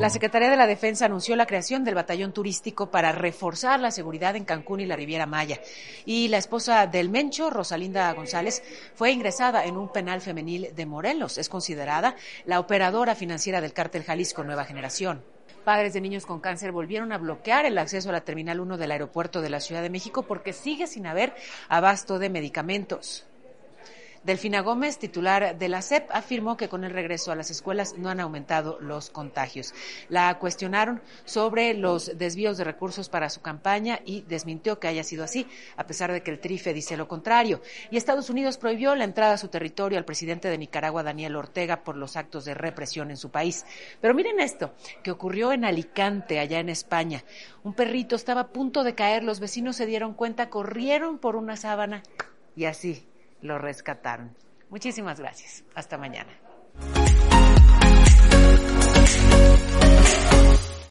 La Secretaría de la Defensa anunció la creación del batallón turístico para reforzar la seguridad en Cancún y la Riviera Maya. Y la esposa del Mencho, Rosalinda González, fue ingresada en un penal femenil de Morelos. Es considerada la operadora financiera del cártel Jalisco Nueva Generación. Padres de niños con cáncer volvieron a bloquear el acceso a la Terminal 1 del aeropuerto de la Ciudad de México porque sigue sin haber abasto de medicamentos. Delfina Gómez, titular de la SEP, afirmó que con el regreso a las escuelas no han aumentado los contagios. La cuestionaron sobre los desvíos de recursos para su campaña y desmintió que haya sido así, a pesar de que el TRIFE dice lo contrario. Y Estados Unidos prohibió la entrada a su territorio al presidente de Nicaragua, Daniel Ortega, por los actos de represión en su país. Pero miren esto, que ocurrió en Alicante, allá en España. Un perrito estaba a punto de caer, los vecinos se dieron cuenta, corrieron por una sábana y así lo rescataron. Muchísimas gracias. Hasta mañana.